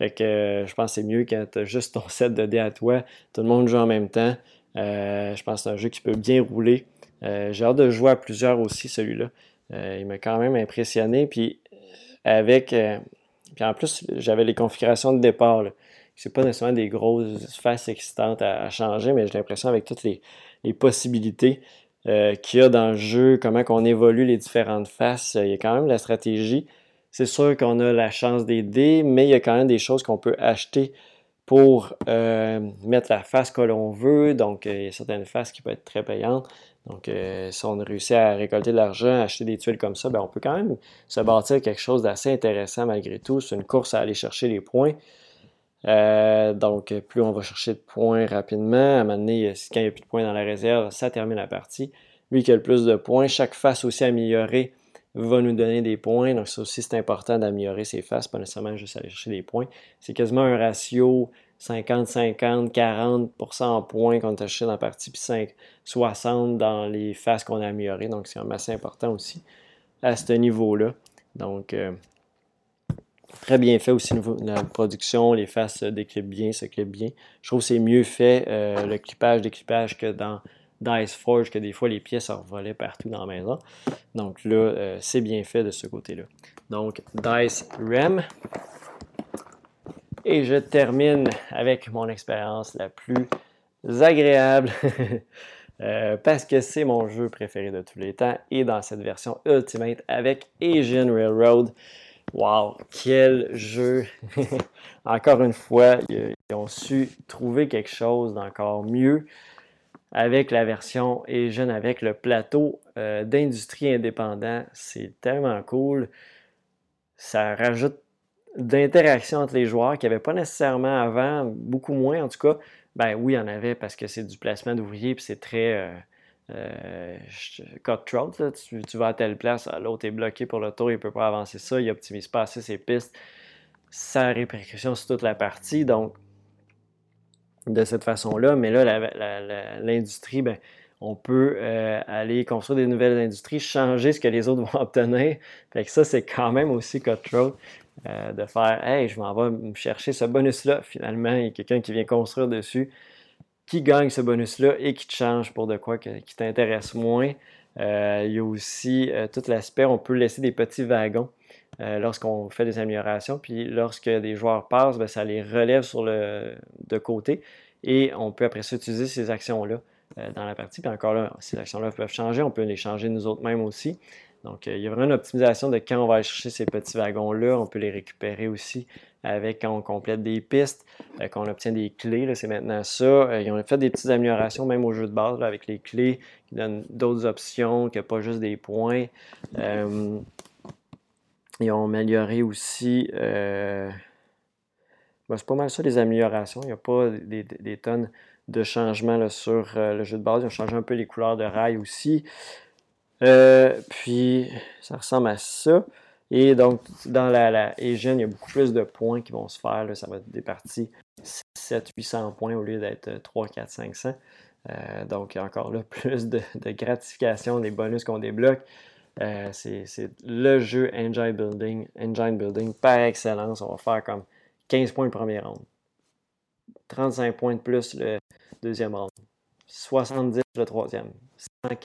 Speaker 1: Fait que euh, je pense que c'est mieux quand tu as juste ton set de dés à toi, tout le monde joue en même temps. Euh, je pense que c'est un jeu qui peut bien rouler. J'ai hâte de jouer à plusieurs aussi, celui-là. il m'a quand même impressionné. Puis avec puis en plus, j'avais les configurations de départ. C'est pas nécessairement des grosses faces excitantes à, changer, mais j'ai l'impression avec toutes les, possibilités euh, qu'il y a dans le jeu, comment qu'on évolue les différentes faces, il y a quand même la stratégie. C'est sûr qu'on a la chance d'aider, mais il y a quand même des choses qu'on peut acheter pour euh, mettre la face que l'on veut. Donc, euh, il y a certaines faces qui peuvent être très payantes. Donc, euh, si on réussit à récolter de l'argent, acheter des tuiles comme ça, ben, on peut quand même se bâtir quelque chose d'assez intéressant malgré tout. C'est une course à aller chercher les points. Donc, plus on va chercher de points rapidement, à un moment donné, quand il n'y a plus de points dans la réserve, ça termine la partie. Lui qui a le plus de points, chaque face aussi améliorée va nous donner des points. Donc, ça aussi, c'est important d'améliorer ses faces, pas nécessairement juste aller chercher des points. C'est quasiment un ratio 50, 50, 40% en points qu'on a acheté dans la partie, puis 5, 60 dans les faces qu'on a améliorées. Donc, c'est assez important aussi à ce niveau-là. Donc, euh, très bien fait aussi la production, les faces déclipent bien, se clipent bien. Je trouve que c'est mieux fait euh, le clippage, déclippage que dans Dice Forge, que des fois les pièces revolaient partout dans la maison. Donc là, euh, c'est bien fait de ce côté-là. Donc, Dice Rem. Et je termine avec mon expérience la plus agréable. Euh, parce que c'est mon jeu préféré de tous les temps et dans cette version Ultimate avec Asian Railroad. Wow, quel jeu! Encore une fois, ils ont su trouver quelque chose d'encore mieux avec la version Asian, avec le plateau euh, d'industrie indépendant. C'est tellement cool. Ça rajoute d'interaction entre les joueurs qu'il n'y avait pas nécessairement avant, beaucoup moins en tout cas. Ben oui, il y en avait parce que c'est du placement d'ouvriers puis c'est très euh, euh cutthroat. Tu, tu, vas à telle place, ah, l'autre est bloqué pour le tour, il ne peut pas avancer ça, il n'optimise pas assez ses pistes. Ça répercussion sur toute la partie. Donc, de cette façon-là, mais là, l'industrie, ben, on peut euh, aller construire des nouvelles industries, changer ce que les autres vont obtenir. Fait que ça, c'est quand même aussi cutthroat. Euh, de faire Hey, je m'en vais chercher ce bonus-là. Finalement, il y a quelqu'un qui vient construire dessus, qui gagne ce bonus-là et qui te change pour de quoi qui t'intéresse moins. Euh, il y a aussi tout l'aspect, on peut laisser des petits wagons lorsqu'on fait des améliorations. Puis lorsque des joueurs passent, ben, ça les relève sur le de côté et on peut après ça utiliser ces actions-là dans la partie. Puis encore là, ces actions-là peuvent changer, on peut les changer nous autres mêmes aussi. Donc, euh, il y a vraiment une optimisation de quand on va aller chercher ces petits wagons-là. On peut les récupérer aussi avec quand on complète des pistes, euh, quand on obtient des clés. C'est maintenant ça. Euh, ils ont fait des petites améliorations même au jeu de base avec les clés qui donnent d'autres options que pas juste des points. Ils ont amélioré aussi ben, c'est pas mal ça les améliorations. Il n'y a pas des, tonnes de changements sur euh, le jeu de base. Ils ont changé un peu les couleurs de rails aussi. Euh, puis, ça ressemble à ça. Et donc, dans la, la il y a beaucoup plus de points qui vont se faire. Ça va être des parties 700-800 points au lieu d'être 3, 4, 500. donc, il y a encore là plus de, gratification des bonus qu'on débloque. Euh, c'est le jeu Engine Building, Engine Building par excellence. On va faire comme 15 points le premier round, 35 points de plus le deuxième round, 70 le troisième, 100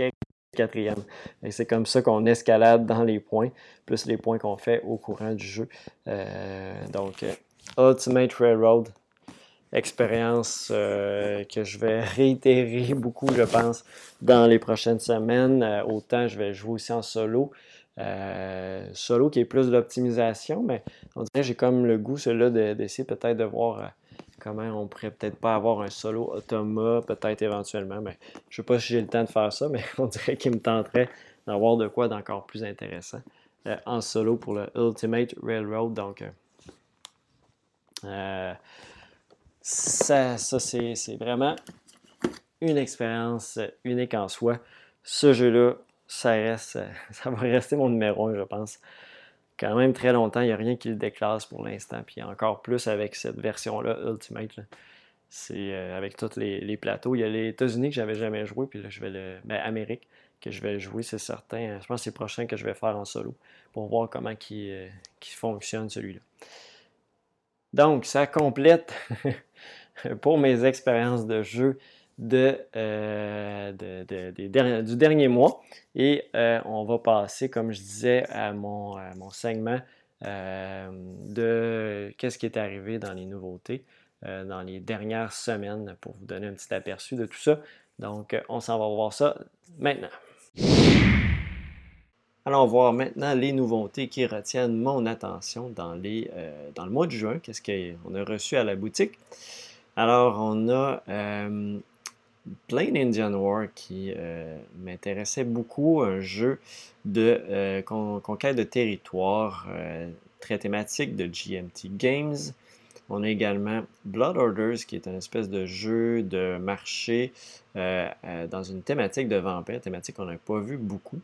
Speaker 1: quatrième. C'est comme ça qu'on escalade dans les points, plus les points qu'on fait au courant du jeu. Euh, donc, euh, Ultimate Railroad, expérience euh, que je vais réitérer beaucoup, je pense, dans les prochaines semaines. autant je vais jouer aussi en solo. solo qui est plus l'optimisation, mais on dirait que j'ai comme le goût, celui-là, d'essayer peut-être de voir comment on pourrait peut-être pas avoir un solo automa, peut-être éventuellement, mais je sais pas si j'ai le temps de faire ça, mais on dirait qu'il me tenterait d'avoir de quoi d'encore plus intéressant euh, en solo pour le Ultimate Railroad. Donc, euh, euh, ça, ça c'est vraiment une expérience unique en soi. Ce jeu-là, ça reste, ça va rester mon numéro 1, je pense quand même très longtemps. Il n'y a rien qui le déclasse pour l'instant. Puis encore plus avec cette version-là, Ultimate. C'est euh, avec tous les, plateaux. Il y a les États-Unis que j'avais jamais joué, puis là, je vais le. Ben, Amérique, que je vais jouer, c'est certain. Je pense que c'est le prochain que je vais faire en solo pour voir comment qui, euh, qui fonctionne celui-là. Donc, ça complète pour mes expériences de jeu euh, de, du dernier mois. Et euh, on va passer, comme je disais, à mon, mon segment euh, de qu'est-ce qui est arrivé dans les nouveautés dans les dernières semaines pour vous donner un petit aperçu de tout ça. Donc, on s'en va voir ça maintenant. Allons voir maintenant les nouveautés qui retiennent mon attention dans, dans le mois de juin. Qu'est-ce qu'on a reçu à la boutique? Alors, on a Plain Indian War qui euh, m'intéressait beaucoup, un jeu de euh, conquête de territoire euh, très thématique de GMT Games. On a également Blood Orders qui est un espèce de jeu de marché dans une thématique de vampire, thématique qu'on n'a pas vu beaucoup.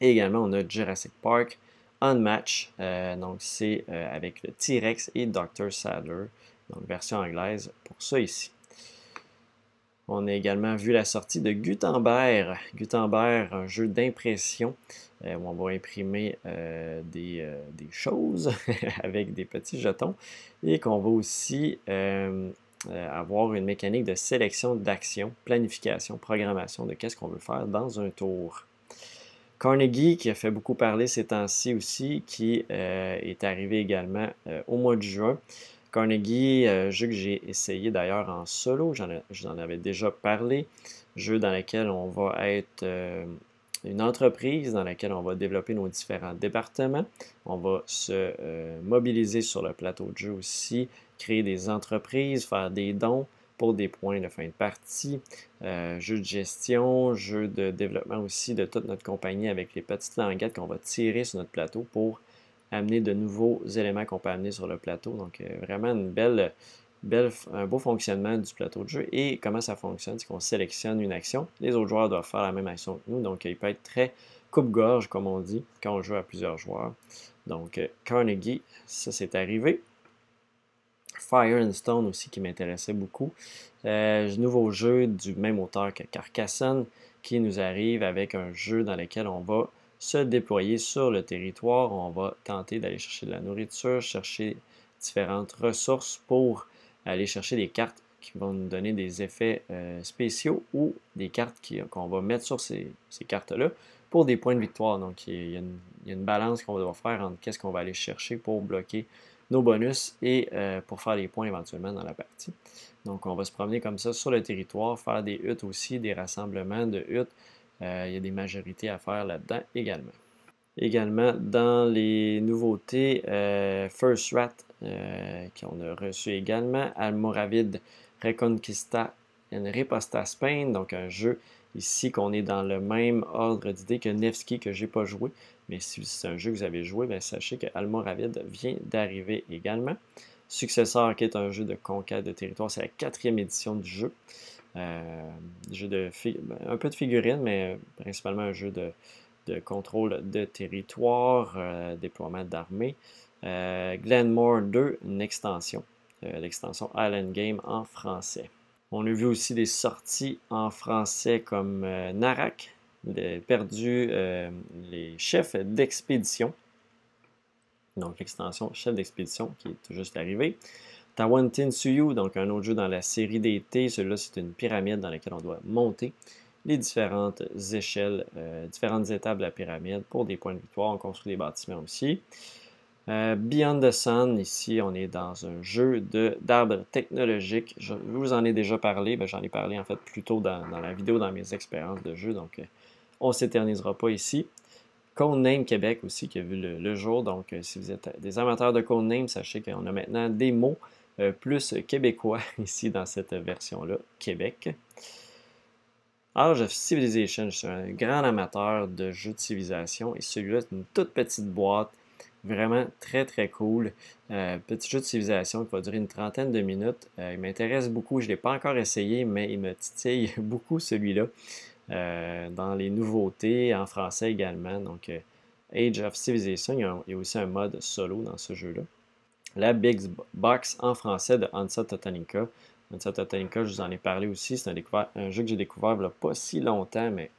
Speaker 1: Et également on a Jurassic Park Unmatch, donc c'est avec le T-Rex et Dr. Sadler, donc version anglaise pour ça ici. On a également vu la sortie de Gutenberg. Gutenberg, un jeu d'impression euh, où on va imprimer euh, euh, des, choses avec des petits jetons et qu'on va aussi avoir une mécanique de sélection d'action, planification, programmation de qu'est-ce qu'on veut faire dans un tour. Carnegie, qui a fait beaucoup parler ces temps-ci aussi, qui est arrivé également au mois de juin. Carnegie, euh, jeu que j'ai essayé d'ailleurs en solo, j'en avais déjà parlé. Jeu dans lequel on va être euh, une entreprise, dans laquelle on va développer nos différents départements. On va se euh, mobiliser sur le plateau de jeu aussi, créer des entreprises, faire des dons pour des points de fin de partie, jeu de gestion, jeu de développement aussi de toute notre compagnie avec les petites languettes qu'on va tirer sur notre plateau pour amener de nouveaux éléments qu'on peut amener sur le plateau. Donc, euh, vraiment une belle, un beau fonctionnement du plateau de jeu. Et comment ça fonctionne, c'est qu'on sélectionne une action. Les autres joueurs doivent faire la même action que nous. Donc, il peut être très coupe-gorge, comme on dit, quand on joue à plusieurs joueurs. Donc, euh, Carnegie, ça c'est arrivé. Fire and Stone aussi qui m'intéressait beaucoup. Euh, nouveau jeu du même auteur que Carcassonne qui nous arrive avec un jeu dans lequel on va se déployer sur le territoire. On va tenter d'aller chercher de la nourriture, chercher différentes ressources pour aller chercher des cartes qui vont nous donner des effets euh, spéciaux ou des cartes qu'on va mettre sur ces, cartes-là pour des points de victoire. Donc, il y a une, balance qu'on va devoir faire entre qu'est-ce qu'on va aller chercher pour bloquer nos bonus et euh, pour faire les points éventuellement dans la partie. Donc, on va se promener comme ça sur le territoire, faire des huttes aussi, des rassemblements de huttes euh, il y a des majorités à faire là-dedans également. Également, dans les nouveautés, euh, First Rat, qu'on a reçu également, Almoravid Reconquista en Reposta Spain, donc un jeu ici qu'on est dans le même ordre d'idée que Nevsky que j'ai pas joué. Mais si c'est un jeu que vous avez joué, bien, sachez que Almoravid vient d'arriver également. Successeur, qui est un jeu de conquête de territoire, c'est la quatrième édition du jeu. jeu de ben, un peu de figurines, mais principalement un jeu de, contrôle de territoire, déploiement d'armées. Glenmore 2, une extension, l'extension Island Game en français. On a vu aussi des sorties en français comme Narak, perdu les chefs d'expédition. Donc l'extension chef d'expédition qui est tout juste arrivée. Tawantin Suyu, donc un autre jeu dans la série d'été. Celui-là, c'est une pyramide dans laquelle on doit monter les différentes échelles, euh, différentes étapes de la pyramide pour des points de victoire. On construit des bâtiments aussi. Euh, Beyond the Sun, ici, on est dans un jeu d'arbres technologiques. Je vous en ai déjà parlé. J'en ai parlé en fait plus tôt dans, la vidéo, dans mes expériences de jeu. Donc, euh, on ne s'éternisera pas ici. Codename Québec aussi qui a vu le, jour. Donc, euh, si vous êtes des amateurs de Codename, sachez qu'on a maintenant des mots euh, plus québécois ici dans cette version-là, Québec. Age of Civilization, je suis un grand amateur de jeux de civilisation et celui-là, c'est une toute petite boîte, vraiment très très cool. Euh, petit jeu de civilisation qui va durer une trentaine de minutes. il m'intéresse beaucoup, je ne l'ai pas encore essayé, mais il me titille beaucoup celui-là. Euh, dans les nouveautés en français également. Donc, euh, Age of Civilization, il y, a, aussi un mode solo dans ce jeu-là. La Big Box en français de Hansa Totanica. Hansa Totanica, je vous en ai parlé aussi. C'est un, jeu que j'ai découvert il n'y a pas si longtemps, mais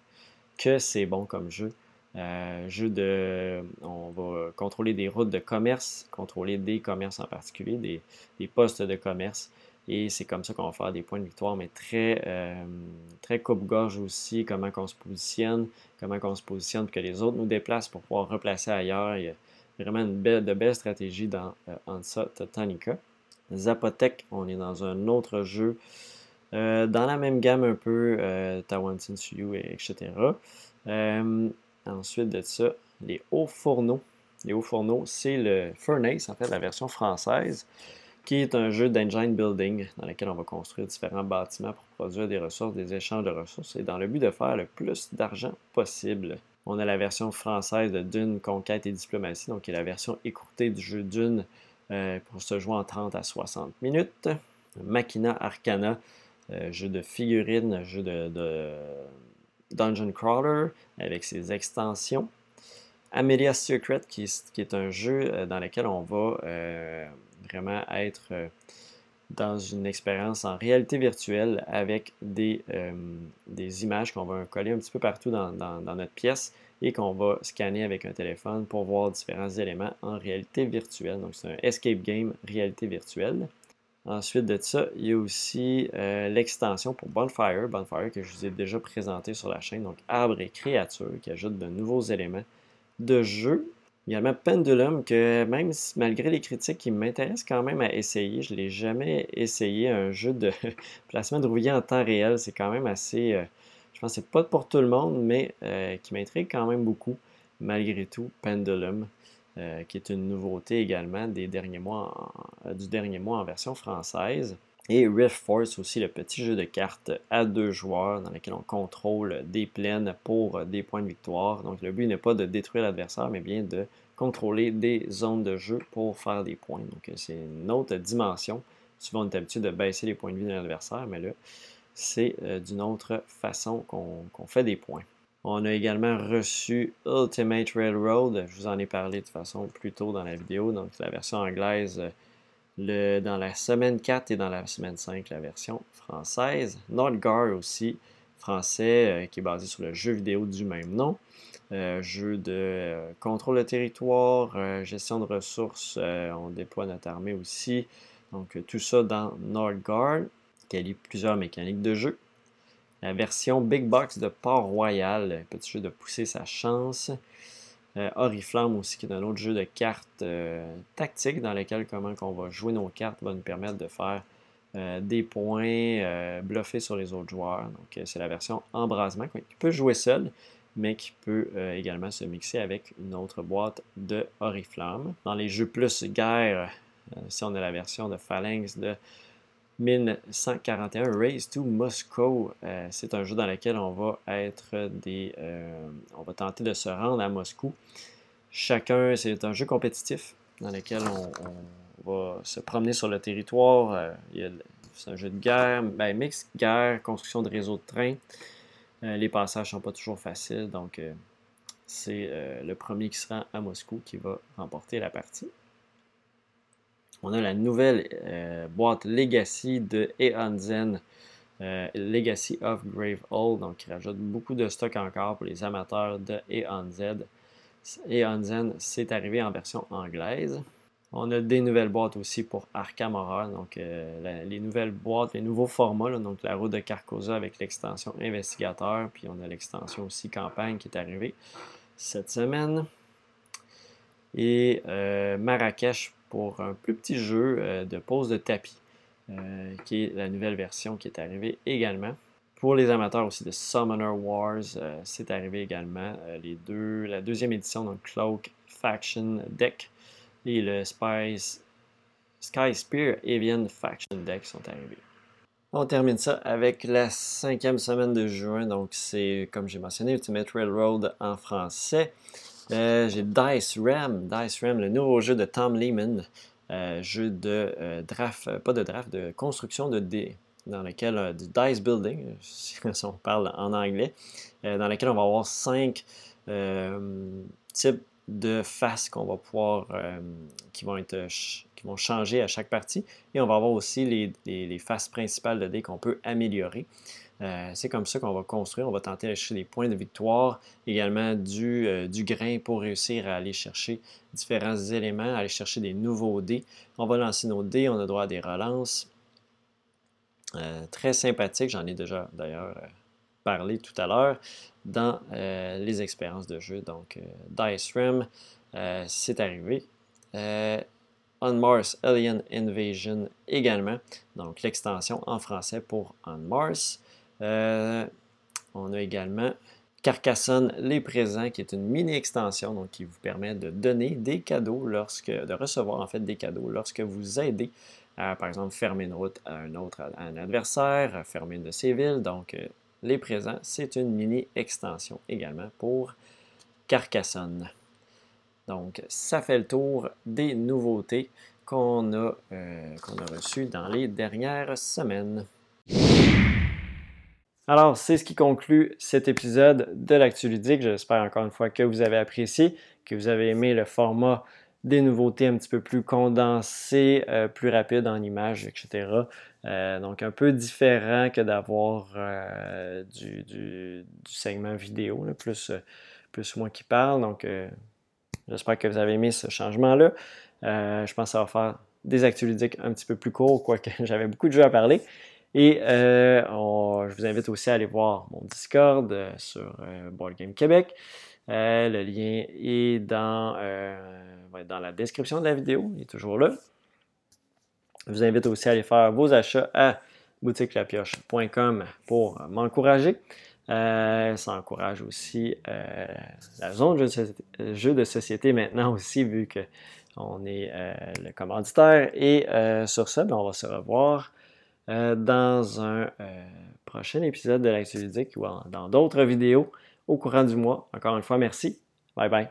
Speaker 1: que c'est bon comme jeu. Euh, jeu de. On va contrôler des routes de commerce, contrôler des commerces en particulier, des postes de commerce. Et c'est comme ça qu'on va faire des points de victoire, mais très, euh, très coupe-gorge aussi, comment on se positionne, comment on se positionne pour que les autres nous déplacent pour pouvoir replacer ailleurs. Il y a vraiment une belle, de belles stratégies dans euh, Ansa. Zapotec, on est dans un autre jeu euh, dans la même gamme un peu, euh, Tawantin Suyu, etc. ensuite de ça, les hauts fourneaux. Les hauts fourneaux, c'est le Furnace, en fait, la version française qui est un jeu d'engine building dans lequel on va construire différents bâtiments pour produire des ressources, des échanges de ressources, et dans le but de faire le plus d'argent possible. On a la version française de Dune, Conquête et Diplomatie, donc qui est la version écourtée du jeu Dune euh, pour se jouer en 30 à 60 minutes. Machina Arcana, euh, jeu de figurines, jeu de, Dungeon Crawler avec ses extensions. Amelia's Secret, qui est, un jeu euh, dans lequel on va vraiment être euh, dans une expérience en réalité virtuelle avec des, euh, des images qu'on va coller un petit peu partout dans, notre pièce et qu'on va scanner avec un téléphone pour voir différents éléments en réalité virtuelle. Donc c'est un escape game réalité virtuelle. Ensuite de ça, il y a aussi euh, l'extension pour Bonfire, Bonfire que je vous ai déjà présenté sur la chaîne, donc arbre et créature qui ajoute de nouveaux éléments de jeu Également Pendulum, que même malgré les critiques, qui m'intéresse quand même à essayer. Je ne l'ai jamais essayé, un jeu de placement de rouillé en temps réel. C'est quand même assez. Euh, je pense que c'est pas pour tout le monde, mais euh, qui m'intrigue quand même beaucoup, malgré tout. Pendulum, euh, qui est une nouveauté également des derniers mois du dernier mois en version française. Et Rift Force aussi, le petit jeu de cartes à deux joueurs dans lequel on contrôle des plaines pour des points de victoire. Donc le but n'est pas de détruire l'adversaire, mais bien de contrôler des zones de jeu pour faire des points. Donc c'est une autre dimension. Souvent on est habitué de baisser les points de vie de l'adversaire, mais là, c'est euh, d'une autre façon qu'on fait des points. On a également reçu Ultimate Railroad. Je vous en ai parlé de façon plus tôt dans la vidéo. Donc la version anglaise dans la semaine 4 et dans la semaine 5, la version française. Nordgar aussi, français, euh, qui est basé sur le jeu vidéo du même nom. Euh, jeu de euh, contrôle de territoire, gestion de ressources, on déploie notre armée aussi. Donc tout ça dans Nordgar, qui allie plusieurs mécaniques de jeu. La version Big Box de Port-Royal, petit jeu de pousser sa chance. Euh, Oriflamme aussi, qui est un autre jeu de cartes euh, tactiques dans lequel comment on va jouer nos cartes va nous permettre de faire euh, des points, bluffer sur les autres joueurs. Donc c'est la version embrasement qui peut jouer seul, mais qui peut également se mixer avec une autre boîte de Oriflamme. Dans les jeux plus guerre, si on a la version de Phalanx de 1141 Race to Moscow. Euh, c'est un jeu dans lequel on va être des. Euh, on va tenter de se rendre à Moscou. Chacun, c'est un jeu compétitif dans lequel on, va se promener sur le territoire. c'est un jeu de guerre, ben, mix guerre, construction de réseau de train. les passages sont pas toujours faciles, donc c'est le premier qui se rend à Moscou qui va remporter la partie. On a la nouvelle boîte Legacy de Eonzen euh, Legacy of Grave Hall, donc qui rajoute beaucoup de stock encore pour les amateurs de Eon Z. Eon Zen, c'est arrivé en version anglaise. On a des nouvelles boîtes aussi pour Arkham Horror, donc euh, les nouvelles boîtes, les nouveaux formats, donc la route de Carcosa avec l'extension investigateur, puis on a l'extension aussi campagne qui est arrivée cette semaine. Et euh, Marrakech pour un plus petit jeu de pose de tapis. Euh, qui est la nouvelle version qui est arrivée également. Pour les amateurs aussi de Summoner Wars, euh, c'est arrivé également. Euh, les deux, la deuxième édition, donc Cloak Faction Deck et le Spice, Sky Spear Avian Faction Deck sont arrivés. On termine ça avec la cinquième semaine de juin. Donc, c'est, comme j'ai mentionné, Ultimate Railroad en français. J'ai Dice Ram, Dice Ram, le nouveau jeu de Tom Lehman. Euh, jeu de euh, draft, euh, pas de draft, de construction de dés, dans lequel du dice building, si on parle en anglais, dans lequel on va avoir cinq types de faces qu'on va pouvoir, qui vont être, qui vont changer à chaque partie, et on va avoir aussi les, les faces principales de dés qu'on peut améliorer. Euh, c'est comme ça qu'on va construire. On va tenter d'aller chercher des points de victoire, également du, euh, du, grain pour réussir à aller chercher différents éléments, aller chercher des nouveaux dés. On va lancer nos dés, on a droit à des relances. Euh, très sympathique, j'en ai déjà d'ailleurs parlé tout à l'heure dans les expériences de jeu. Donc, Dice Rim, c'est arrivé. On Mars Alien Invasion également. Donc l'extension en français pour On Mars. Euh, on a également Carcassonne Les Présents, qui est une mini-extension donc qui vous permet de donner des cadeaux lorsque, de recevoir en fait des cadeaux lorsque vous aidez à, par exemple, fermer une route à un autre adversaire, fermer une de ses villes. Donc, euh, Les Présents, c'est une mini-extension également pour Carcassonne. Donc, ça fait le tour des nouveautés qu'on a, euh, qu'on a reçues dans les dernières semaines. Alors, c'est ce qui conclut cet épisode de l'Actu Ludique. J'espère encore une fois que vous avez apprécié, que vous avez aimé le format des nouveautés un petit peu plus condensé, euh, plus rapide en images, etc. Euh, donc un peu différent que d'avoir euh, du, segment vidéo, plus, plus moi qui parle. Donc j'espère que vous avez aimé ce changement-là. je pense que ça va faire des actus ludiques un petit peu plus courts, quoique j'avais beaucoup de jeux à parler. Et euh, je vous invite aussi à aller voir mon Discord euh, sur euh, Board Game Québec. le lien est dans, dans la description de la vidéo, il est toujours là. Je vous invite aussi à aller faire vos achats à boutiquelapioche.com pour m'encourager. ça encourage aussi la zone de jeux de société maintenant aussi, vu qu'on est le commanditaire. Et sur ça, ben, on va se revoir euh, dans un euh, prochain épisode de l'Actu ou dans d'autres vidéos au courant du mois. Encore une fois, merci. Bye bye.